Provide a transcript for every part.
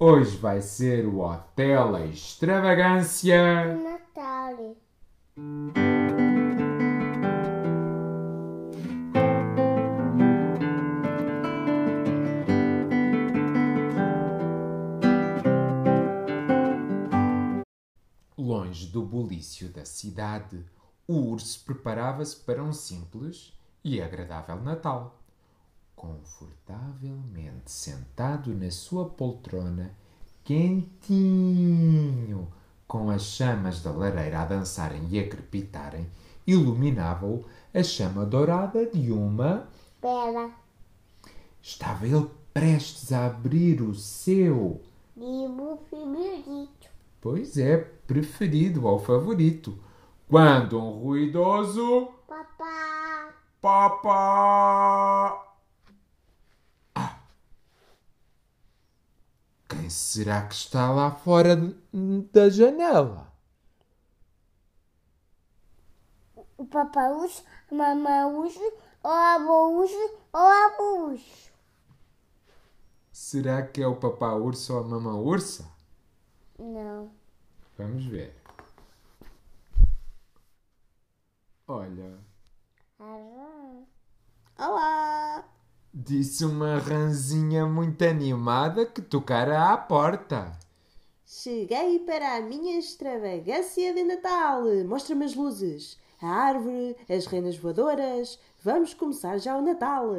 Hoje vai ser o Hotel Extravagância. Natal. Longe do bulício da cidade, o urso preparava-se para um simples e agradável Natal. Confortavelmente sentado na sua poltrona, quentinho, com as chamas da lareira a dançarem e a crepitarem, iluminava-o a chama dourada de uma. Bela. Estava ele prestes a abrir o seu. Livro favorito. Pois é, preferido ao favorito. Quando um ruidoso. Papá. Papá! Quem será que está lá fora da janela? O papá urso, a mamãe urso, o avô urso, o avô urso. Será que é o papá urso ou a mamã ursa? Não. Vamos ver. Olha, Arã. Olá! Disse uma ranzinha muito animada que tocara à porta. Cheguei para a minha extravagância de Natal. Mostra-me as luzes, a árvore, as renas voadoras. Vamos começar já o Natal.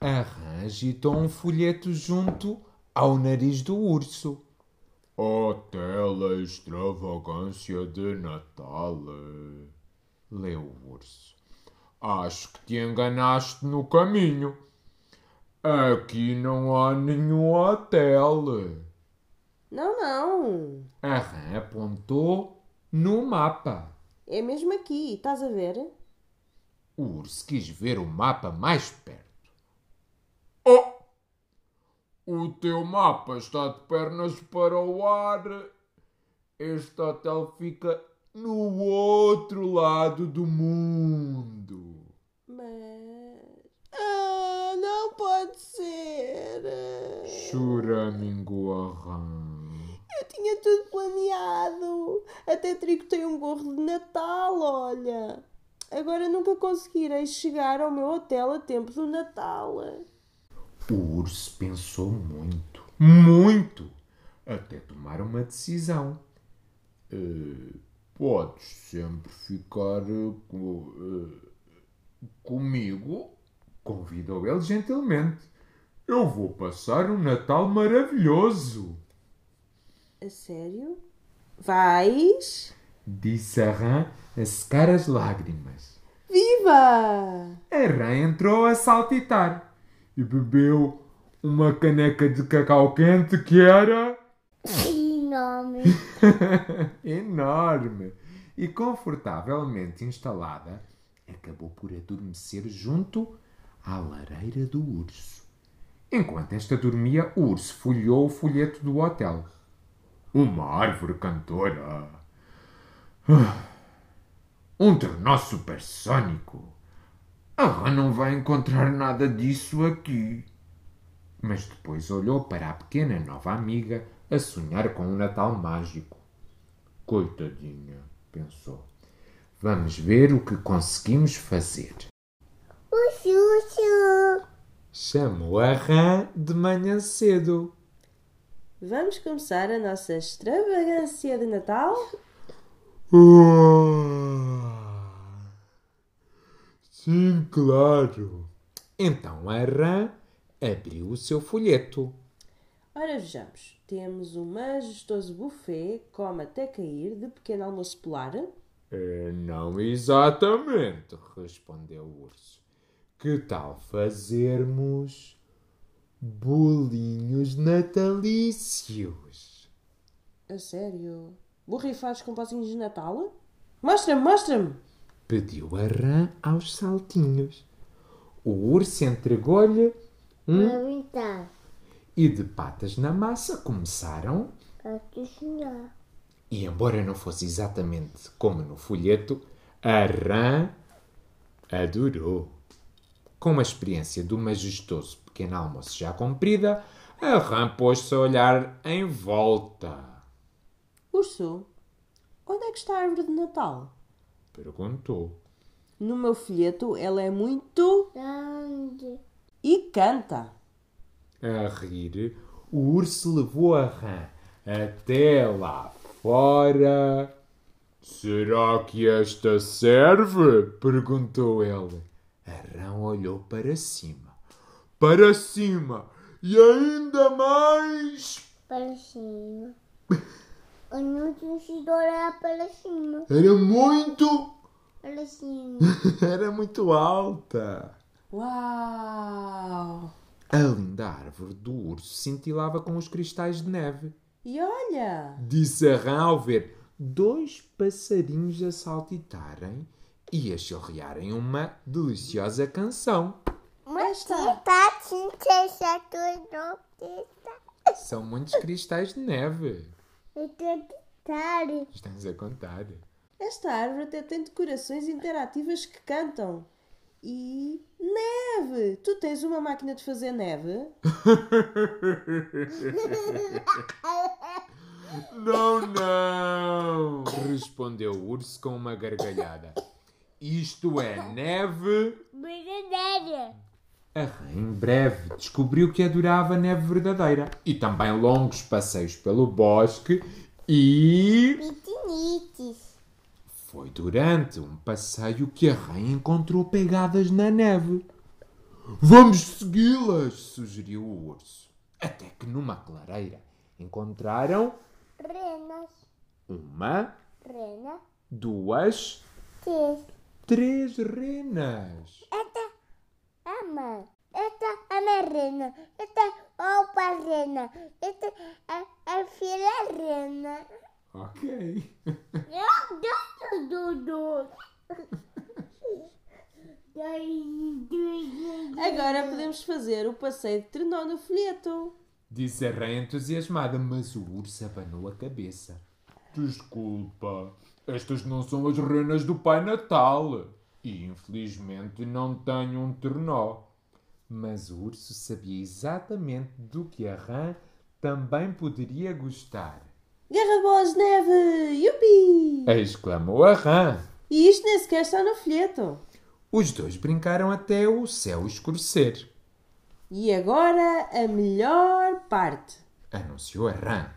A rã agitou um folheto junto ao nariz do urso. Hotel Extravagância de Natal. Leu o urso. Acho que te enganaste no caminho. Aqui não há nenhum hotel. Não, não. A rã apontou no mapa. É mesmo aqui, estás a ver? O urso quis ver o mapa mais perto. Oh! O teu mapa está de pernas para o ar. Este hotel fica no outro lado do mundo. Mas. Ah, não pode ser! Choramingou a rã. Eu tinha tudo planeado. Até tricotei um gorro de Natal, olha. Agora nunca conseguirei chegar ao meu hotel a tempo do Natal. O urso pensou muito, muito, até tomar uma decisão. Eh, podes sempre ficar co- eh, comigo, convidou ele gentilmente. Eu vou passar um Natal maravilhoso, A sério? Vais? disse a rã a secar as lágrimas. Viva! A rã entrou a saltitar e bebeu uma caneca de cacau quente que era. Enorme. enorme e confortavelmente instalada, acabou por adormecer junto à lareira do urso. Enquanto esta dormia, o urso folheou o folheto do hotel. Uma árvore cantora. Ah, Um trenó supersônico. A rã não vai encontrar nada disso aqui. Mas depois olhou para a pequena nova amiga a sonhar com um Natal mágico. Coitadinha, pensou. Vamos ver o que conseguimos fazer. O Xuxu. Chamou a rã de manhã cedo. Vamos começar a nossa extravagância de Natal? Ah, Sim, claro. Então a rã abriu o seu folheto. Ora, vejamos. Temos um majestoso buffet, come até cair, de pequeno almoço polar. É, não exatamente, respondeu o urso. Que tal fazermos bolinhos natalícios? A sério? Borrifados com pozinhos de Natal? Mostra-me, mostra-me! Pediu a rã aos saltinhos. O urso entregou-lhe um e de patas na massa começaram. Para cozinhar. E embora não fosse exatamente como no folheto, a rã adorou. Com a experiência do majestoso pequeno almoço já cumprida, A rã pôs-se a olhar em volta. Urso, onde é que está a árvore de Natal? Perguntou. No meu folheto ela é muito. Grande. e canta. A rir, o urso levou a rã até lá fora. Será que esta serve? perguntou ele. A rã olhou para cima. Para cima! E ainda mais! Para cima. Eu não preciso olhar para cima. Era muito. Para cima. Era muito alta. Uau! A linda árvore do urso cintilava com os cristais de neve. E olha! Disse a rã ao ver dois passarinhos a saltitarem e a chorrearem uma deliciosa canção. Mas tá tudo. São muitos cristais de neve. Estás a contar. Esta árvore até tem decorações interativas que cantam. E neve! Tu tens uma máquina de fazer neve? Não, não! Respondeu o urso com uma gargalhada. Isto é neve. Brincadeira. A rã em breve descobriu que adorava neve verdadeira e também longos passeios pelo bosque e Pitinites. foi durante um passeio que a rã encontrou pegadas na neve. Vamos segui-las, sugeriu o urso. Até que numa clareira encontraram Renas. uma, Rena. duas, Três. Três renas. Esta é a mãe. Esta é a minha rena. Esta é a opa rena. Esta é a filha rena. Ok. Eu gosto do Dudu. Agora podemos fazer o passeio de trenó no folheto. Disse a rã entusiasmada, mas o urso abanou a cabeça. Desculpa, estas não são as renas do Pai Natal. E infelizmente não tenho um ternó. Mas o urso sabia exatamente do que a rã também poderia gostar. De neve! Yupi! Exclamou a rã. E isto nem sequer está no folheto. Os dois brincaram até o céu escurecer. E agora a melhor parte. Anunciou a rã.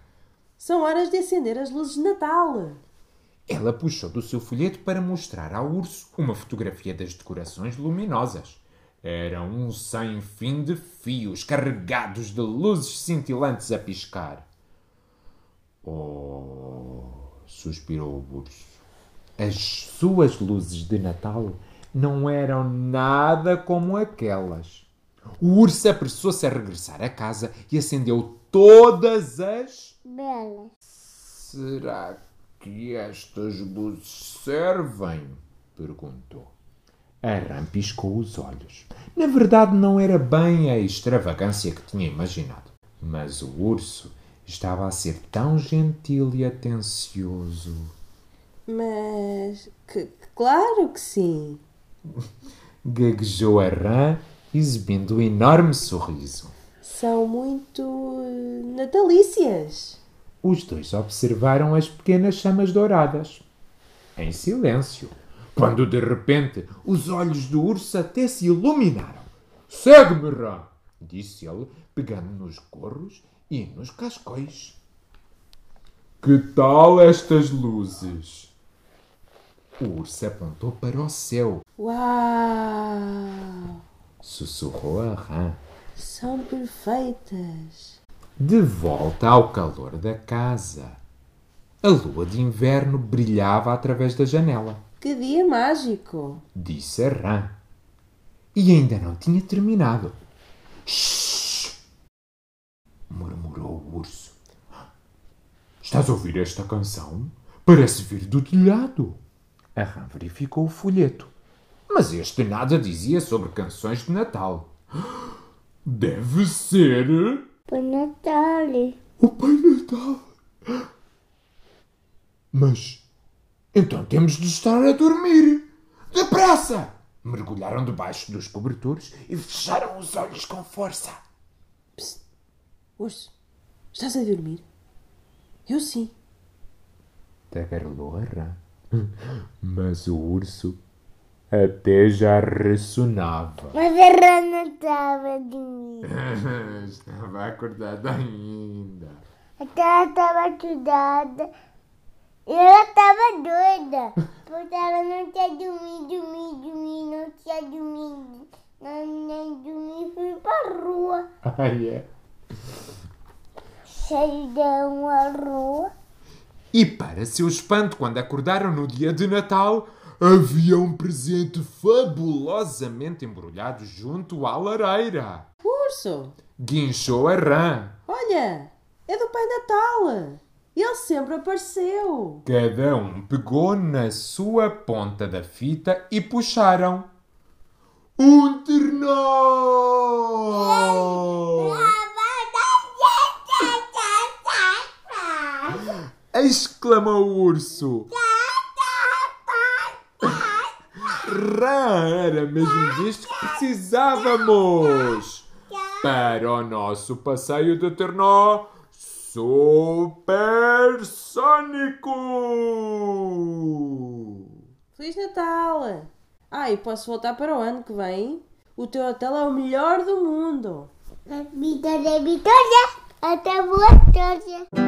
São horas de acender as luzes de Natal. Ela puxou do seu folheto para mostrar ao urso uma fotografia das decorações luminosas. Era um sem fim de fios carregados de luzes cintilantes a piscar. Oh, suspirou o urso. As suas luzes de Natal não eram nada como aquelas. O urso apressou-se a regressar a casa e acendeu todas as Bela. Será que estas luzes servem? perguntou. A rã piscou os olhos. Na verdade, não era bem a extravagância que tinha imaginado. Mas o urso estava a ser tão gentil e atencioso. Mas. Que, claro que sim. Gaguejou a rã, exibindo um enorme sorriso. São muito. natalícias. Os dois observaram as pequenas chamas douradas. Em silêncio. Quando de repente os olhos do urso até se iluminaram. Segue-me, Rã! disse ele, pegando nos gorros e nos cascóis. Que tal estas luzes? O urso apontou para o céu. Uau! Sussurrou a rã. São perfeitas. De volta ao calor da casa. A lua de inverno brilhava através da janela. Que dia mágico! disse a rã. E ainda não tinha terminado. Shhh! murmurou o urso. Estás a ouvir esta canção? Parece vir do telhado. A rã verificou o folheto. Mas este nada dizia sobre canções de Natal. Deve ser Por Natal. o Pai Natal. Mas então temos de estar a dormir. Depressa! Mergulharam debaixo dos cobertores e fecharam os olhos com força. Urso, estás a dormir? Eu sim. Tagarelou a rã. Mas o urso até já ressonava. Mas a não estava a dormir. Estava acordada ainda. Até ela estava acordada. E ela estava doida. Porque ela não tinha dormido, dormido, dormido, não tinha dormido. Não, nem dormi, fui pra rua. Ah, é? Saí de uma rua. E para seu espanto, quando acordaram no dia de Natal, havia um presente fabulosamente embrulhado junto à lareira. Urso, Guinchou a rã. olha, é do Pai Natal. Ele sempre apareceu. Cada um pegou na sua ponta da fita e puxaram. Um ternão! exclamou o urso. Rã, era mesmo disto que precisávamos para o nosso passeio de Ternó supersônico. Feliz Natal! Ah, e posso voltar para o ano que vem? O teu hotel é o melhor do mundo. Vitória, Vitória. Até boa tarde.